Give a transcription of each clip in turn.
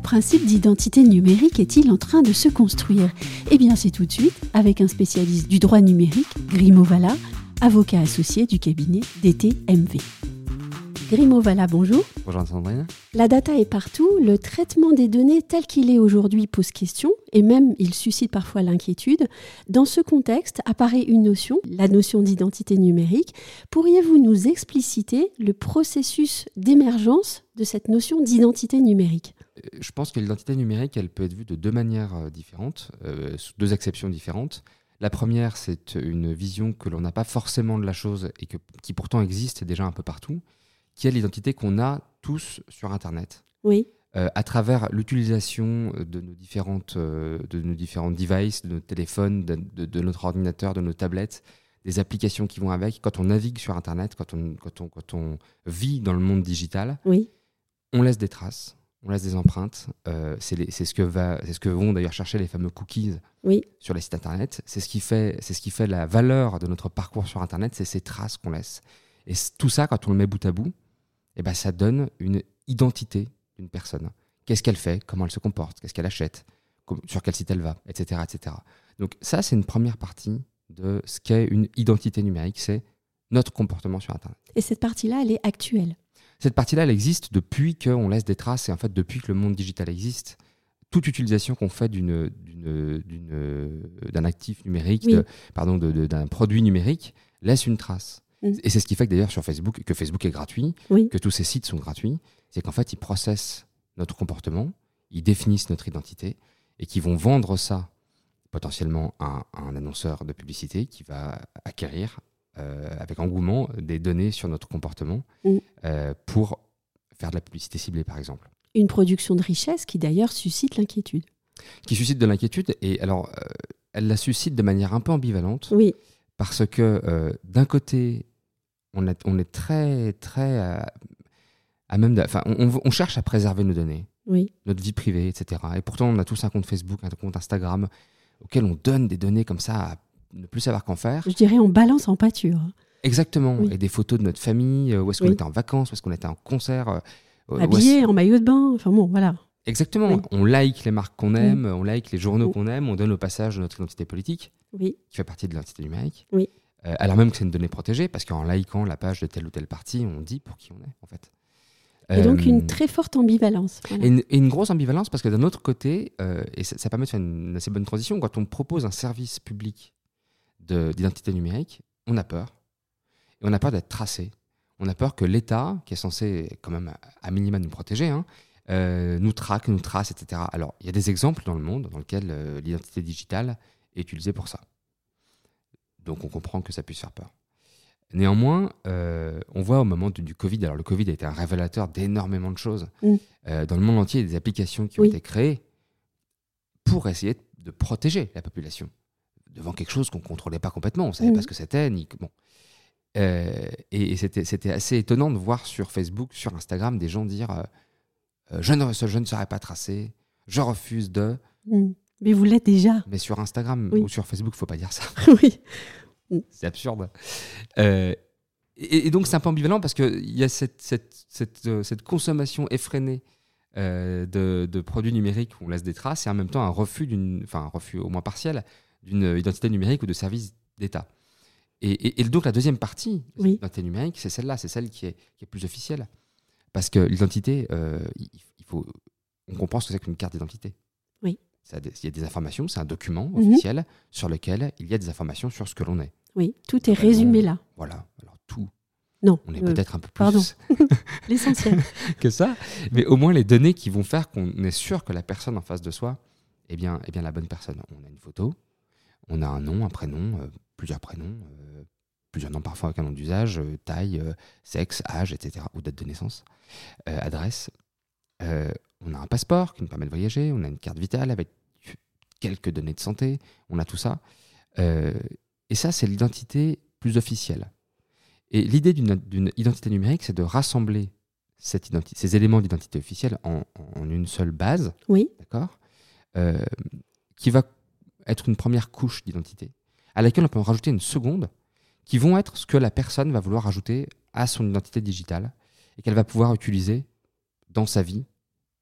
Le principe d'identité numérique est-il en train de se construire? Eh bien, c'est tout de suite avec un spécialiste du droit numérique, Grimo Valla, avocat associé du cabinet DTMV. Grimo Valla, bonjour. Bonjour Sandrine. La data est partout, le traitement des données tel qu'il est aujourd'hui pose question et même il suscite parfois l'inquiétude. Dans ce contexte apparaît une notion, la notion d'identité numérique. Pourriez-vous nous expliciter le processus d'émergence de cette notion d'identité numérique? Je pense que l'identité numérique, elle peut être vue de deux manières euh, différentes, euh, sous deux acceptions différentes. La première, c'est une vision que l'on n'a pas forcément de la chose et que, qui pourtant existe déjà un peu partout qui est l'identité qu'on a tous sur Internet. Oui. Euh, à travers l'utilisation de nos différentes, euh, de nos différents devices, de nos téléphones, de, notre ordinateur, de nos tablettes, des applications qui vont avec. Quand on navigue sur Internet, quand on, quand on, quand on vit dans le monde digital, oui. on laisse des traces, on laisse des empreintes. Euh, c'est ce que va, c'est ce que vont d'ailleurs chercher les fameux cookies oui. sur les sites Internet. C'est ce qui fait, c'est ce qui fait la valeur de notre parcours sur Internet, c'est ces traces qu'on laisse. Et tout ça, quand on le met bout à bout, eh ben, ça donne une identité d'une personne. Qu'est-ce qu'elle fait, comment elle se comporte, qu'est-ce qu'elle achète, sur quel site elle va, etc. etc. Donc ça, c'est une première partie de ce qu'est une identité numérique, c'est notre comportement sur Internet. Et cette partie-là, elle est actuelle Cette partie-là, elle existe depuis qu'on laisse des traces et en fait depuis que le monde digital existe. Toute utilisation qu'on fait d'une, d'un actif numérique, pardon, d'un produit numérique, laisse une trace. Mm. Et c'est ce qui fait que d'ailleurs sur Facebook, que Facebook est gratuit, que tous ces sites sont gratuits, c'est qu'en fait ils processent notre comportement, ils définissent notre identité et qui vont vendre ça potentiellement à, un annonceur de publicité qui va acquérir euh, avec engouement des données sur notre comportement euh, pour faire de la publicité ciblée par exemple. Une production de richesse qui d'ailleurs suscite l'inquiétude. Qui suscite de l'inquiétude et alors euh, elle la suscite de manière un peu ambivalente. Oui. Parce que d'un côté, on, est très, très à, même. Enfin, on, cherche à préserver nos données, oui. notre vie privée, etc. Et pourtant, on a tous un compte Facebook, un compte Instagram, auquel on donne des données comme ça à ne plus savoir qu'en faire. Je dirais, on balance en pâture. Exactement. Et des photos de notre famille, euh, où est-ce qu'on était en vacances, où est-ce qu'on était en concert. Euh, Habillé, en maillot de bain. Enfin bon, voilà. Exactement. On like les marques qu'on aime, on like les journaux qu'on aime, on donne au passage notre identité politique, oui. qui fait partie de l'identité numérique. Oui. Euh, alors même que c'est une donnée protégée, parce qu'en likant la page de telle ou telle partie, on dit pour qui on est, en fait. Et donc une euh, très forte ambivalence. Et, une, grosse ambivalence parce que d'un autre côté, euh, et ça, permet de faire une assez bonne transition, quand on propose un service public d'identité numérique, on a peur. Et on a peur d'être tracé. On a peur que l'État, qui est censé quand même à minima nous protéger, hein, nous traque, nous trace, etc. Alors il y a des exemples dans le monde dans lesquels l'identité digitale est utilisée pour ça. Donc on comprend que ça puisse faire peur. Néanmoins, euh, on voit au moment du, Covid, alors le Covid a été un révélateur d'énormément de choses. Mm. Euh, dans le monde entier, il y a des applications qui ont été créées pour essayer de protéger la population devant quelque chose qu'on ne contrôlait pas complètement. On ne savait pas mm. ce que c'était. Ni... Bon. Euh, et, c'était assez étonnant de voir sur Facebook, sur Instagram, des gens dire je, ne, je ne serai pas tracé, je refuse de. Mm. Mais vous l'êtes déjà. Mais sur Instagram ou sur Facebook, il faut pas dire ça. oui. C'est absurde. Euh, et, donc, c'est un peu ambivalent parce qu'il y a cette, cette, cette, euh, cette consommation effrénée euh, de, de, produits numériques où on laisse des traces et en même temps un refus, d'une, enfin un refus au moins partiel, d'une identité numérique ou de service d'État. Et, et, donc, la deuxième partie de l'identité numérique, c'est celle-là, c'est celle qui est, qui est, plus officielle. Parce que l'identité, il faut, on comprend ce que c'est qu'une carte d'identité. Oui. Il y a des informations, c'est un document mhm. officiel sur lequel il y a des informations sur ce que l'on est. Oui, tout est résumé là. Voilà, alors tout. Non. On est peut-être un peu plus. Pardon. L'essentiel. que ça. Mais au moins les données qui vont faire qu'on est sûr que la personne en face de soi est bien, est bien la bonne personne. On a une photo, on a un nom, un prénom, euh, plusieurs prénoms, euh, plusieurs noms parfois avec un nom d'usage, euh, taille, sexe, âge, etc. ou date de naissance, adresse. on a un passeport qui nous permet de voyager, on a une carte vitale avec quelques données de santé, on a tout ça. Et ça, c'est l'identité plus officielle. Et l'idée d'une identité numérique, c'est de rassembler cette identité, ces éléments d'identité officielle en, une seule base, oui. d'accord, euh, qui va être une première couche d'identité, à laquelle on peut en rajouter une seconde, qui vont être ce que la personne va vouloir ajouter à son identité digitale et qu'elle va pouvoir utiliser dans sa vie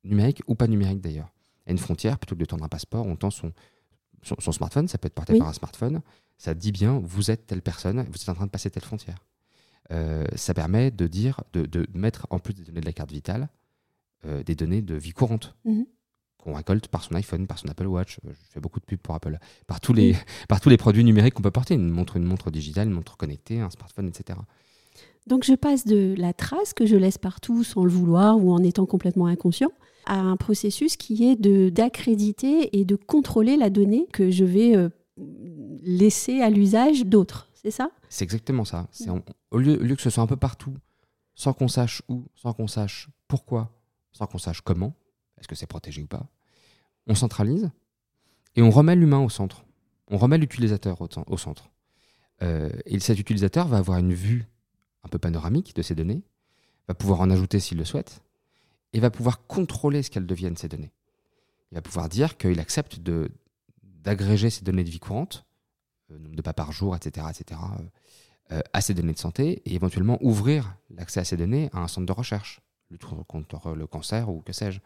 numérique ou pas numérique d'ailleurs. A une frontière, plutôt que de tendre un passeport, on tend son, son, smartphone, ça peut être porté Oui. par un smartphone, ça dit bien, vous êtes telle personne, vous êtes en train de passer telle frontière. Euh, ça permet de dire, de, de mettre en plus des données de la carte vitale, euh, des données de vie courante Mhm. Qu'on récolte par son iPhone, par son Apple Watch. Euh, Je fais beaucoup de pubs pour Apple. Par tous les, par tous les produits numériques qu'on peut porter. Une montre, une montre digitale, une montre connectée, un smartphone, etc. Donc je passe de la trace que je laisse partout sans le vouloir ou en étant complètement inconscient à un processus qui est de d'accréditer et de contrôler la donnée que je vais euh, laisser à l'usage d'autres. C'est ça? C'est exactement ça. C'est on- au, lieu, au lieu que ce soit un peu partout, sans qu'on sache où, sans qu'on sache pourquoi, sans qu'on sache comment, est-ce que c'est protégé ou pas, on centralise et on remet l'humain au centre. On remet l'utilisateur au, centre. Euh, et cet utilisateur va avoir une vue un peu panoramique de ces données, va pouvoir en ajouter s'il le souhaite, et va pouvoir contrôler ce qu'elles deviennent, ces données. Il va pouvoir dire qu'il accepte d'agréger ces données de vie courante, euh, nombre de pas par jour, etc., etc., euh, à ces données de santé, et éventuellement ouvrir l'accès à ces données à un centre de recherche, lutte contre le cancer ou que sais-je.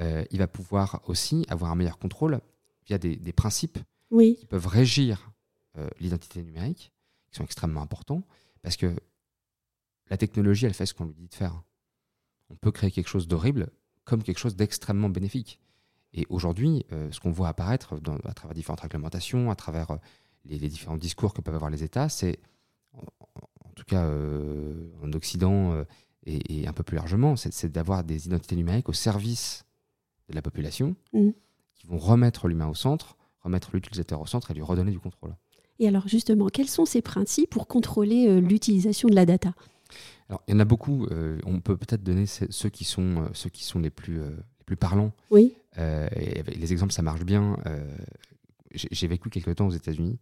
Euh, il va pouvoir aussi avoir un meilleur contrôle via des, des principes Oui. qui peuvent régir euh, l'identité numérique, qui sont extrêmement importants, parce que la technologie, elle fait ce qu'on lui dit de faire. On peut créer quelque chose d'horrible comme quelque chose d'extrêmement bénéfique. Et aujourd'hui, euh, ce qu'on voit apparaître dans- à travers différentes réglementations, à travers les, les différents discours que peuvent avoir les États, c'est, en, en tout cas en Occident et, et un peu plus largement, c'est, d'avoir des identités numériques au service de la population, Mhm. qui vont remettre l'humain au centre, remettre l'utilisateur au centre et lui redonner du contrôle. Et alors justement, quels sont ces principes pour contrôler euh, l'utilisation de la data? Alors, il y en a beaucoup. euh, on peut peut-être donner ce- ceux qui sont, euh, ceux qui sont les, plus, euh, les plus parlants. Oui. Et les exemples, ça marche bien. J'ai j'ai vécu quelques temps aux États-Unis.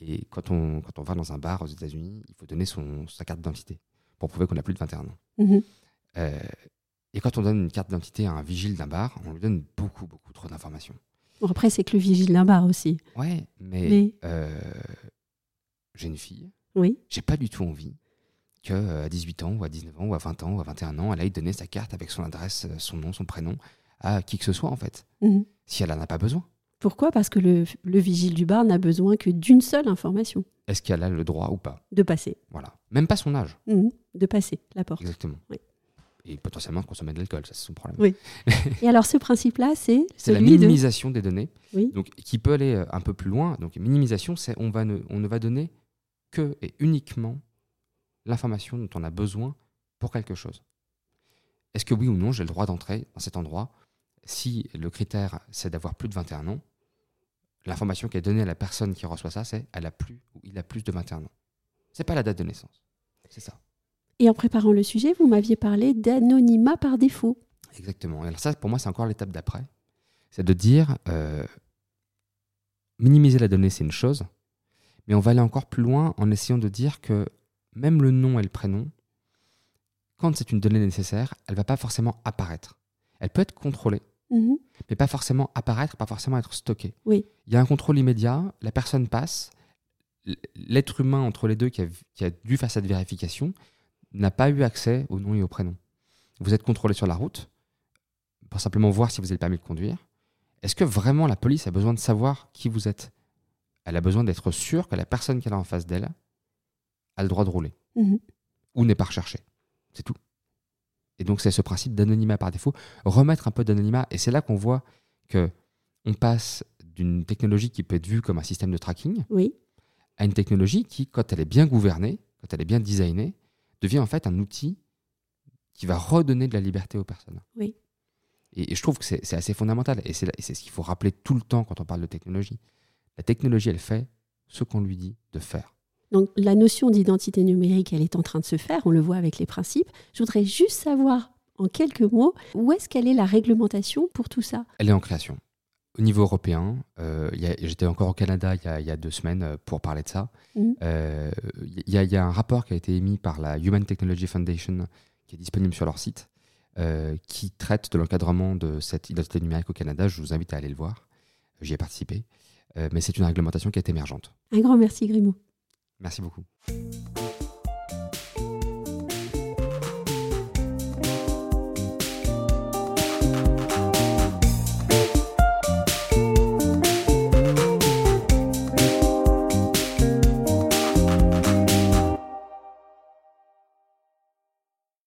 Et quand on, quand on va dans un bar aux États-Unis, il faut donner son, sa carte d'identité pour prouver qu'on a plus de 21 ans. Mhm. Euh, et quand on donne une carte d'identité à un vigile d'un bar, on lui donne beaucoup, beaucoup trop d'informations. Bon, après, c'est que le vigile d'un bar aussi. Ouais, mais Mais- euh, j'ai une fille. Oui. j'ai pas du tout envie que euh, à 18 ans ou à 19 ans ou à 20 ans ou à 21 ans, elle aille donner sa carte avec son adresse, son nom, son prénom à qui que ce soit en fait, Mhm. si elle en a pas besoin. Pourquoi? Parce que le, le vigile du bar n'a besoin que d'une seule information, Est-ce qu'elle a le droit ou pas? De passer. Voilà. Même pas son âge, Mhm. De passer la porte. exactement. Oui. Et potentiellement de consommer de l'alcool, ça c'est son problème. Oui. Et alors ce principe-là, c'est C'est la de... minimisation des données, Oui. donc qui peut aller euh, un peu plus loin. Donc minimisation, c'est on va ne, on ne va donner que et uniquement l'information dont on a besoin pour quelque chose. Est-ce que oui ou non j'ai le droit d'entrer dans cet endroit? Si le critère c'est d'avoir plus de 21 ans, l'information qui est donnée à la personne qui reçoit ça, c'est elle a plus ou il a plus de 21 ans. C'est pas la date de naissance. C'est ça. Et en préparant le sujet, vous m'aviez parlé d'anonymat par défaut. Exactement. Alors ça, pour moi, c'est encore l'étape d'après. C'est de dire, euh, minimiser la donnée, c'est une chose, mais on va aller encore plus loin en essayant de dire que même le nom et le prénom, quand c'est une donnée nécessaire, elle va pas forcément apparaître. Elle peut être contrôlée, Mhm. mais pas forcément apparaître, pas forcément être stockée. Oui. Il y a un contrôle immédiat, la personne passe, l'être humain entre les deux qui a, qui a dû faire cette vérification n'a pas eu accès au nom et au prénom. Vous êtes contrôlé sur la route pour simplement voir si vous avez le permis de conduire. Est-ce que vraiment la police a besoin de savoir qui vous êtes? Elle a besoin d'être sûre que la personne qu'elle a en face d'elle a le droit de rouler Mhm. ou n'est pas recherchée. C'est tout. Et donc c'est ce principe d'anonymat par défaut, remettre un peu d'anonymat. Et c'est là qu'on voit que on passe d'une technologie qui peut être vue comme un système de tracking Oui. À une technologie qui, quand elle est bien gouvernée, quand elle est bien designée, devient en fait un outil qui va redonner de la liberté aux personnes. Oui. Et, et je trouve que c'est assez fondamental. Et c'est ce qu'il faut rappeler tout le temps quand on parle de technologie. La technologie, elle fait ce qu'on lui dit de faire. Donc la notion d'identité numérique, elle est en train de se faire, on le voit avec les principes. Je voudrais juste savoir en quelques mots où est-ce qu'elle est la réglementation pour tout ça? Elle est en création. Au niveau européen, euh, j'étais encore au Canada il y, a, il y a deux semaines euh, pour parler de ça. Mhm. Euh, Il y, a- il y a un rapport qui a été émis par la Human Technology Foundation qui est disponible sur leur site, euh, qui traite de l'encadrement de cette identité numérique au Canada. Je vous invite à aller le voir. J'y ai participé. Mais c'est une réglementation qui est émergente. Un grand merci Grimaud. Merci beaucoup.